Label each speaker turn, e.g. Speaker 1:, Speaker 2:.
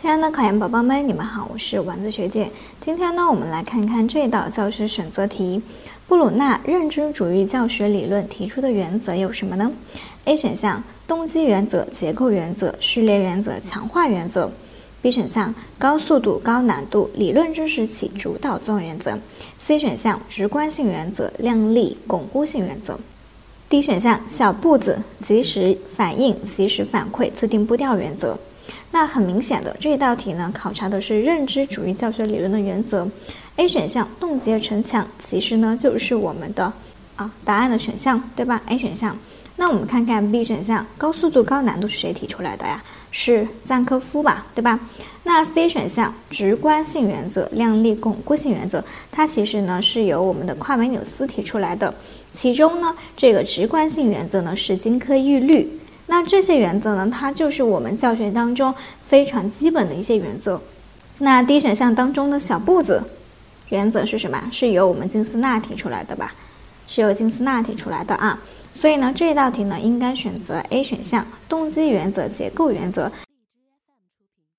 Speaker 1: 亲爱的考研宝宝们，你们好，我是丸子学姐。今天呢，我们来看看这道教师选择题。布鲁纳认知主义教学理论提出的原则有什么呢？A 选项：动机原则、结构原则、序列原则、强化原则。B 选项：高速度、高难度、理论知识起主导作用原则。C 选项：直观性原则、量力巩固性原则。D 选项：小步子、及时反应、及时反馈、自定步调原则。那很明显的这一道题呢，考察的是认知主义教学理论的原则。A 选项冻结城墙，其实呢就是我们的啊答案的选项，对吧？A 选项。那我们看看 B 选项，高速度高难度是谁提出来的呀？是赞科夫吧，对吧？那 C 选项直观性原则、量力巩固性原则，它其实呢是由我们的夸美纽斯提出来的。其中呢，这个直观性原则呢是金科玉律。那这些原则呢，它就是我们教学当中非常基本的一些原则。那 D 选项当中的小步子原则是什么？是由我们金斯纳提出来的吧？是由金斯纳提出来的啊。所以呢，这道题呢应该选择 A 选项，动机原则、结构原则。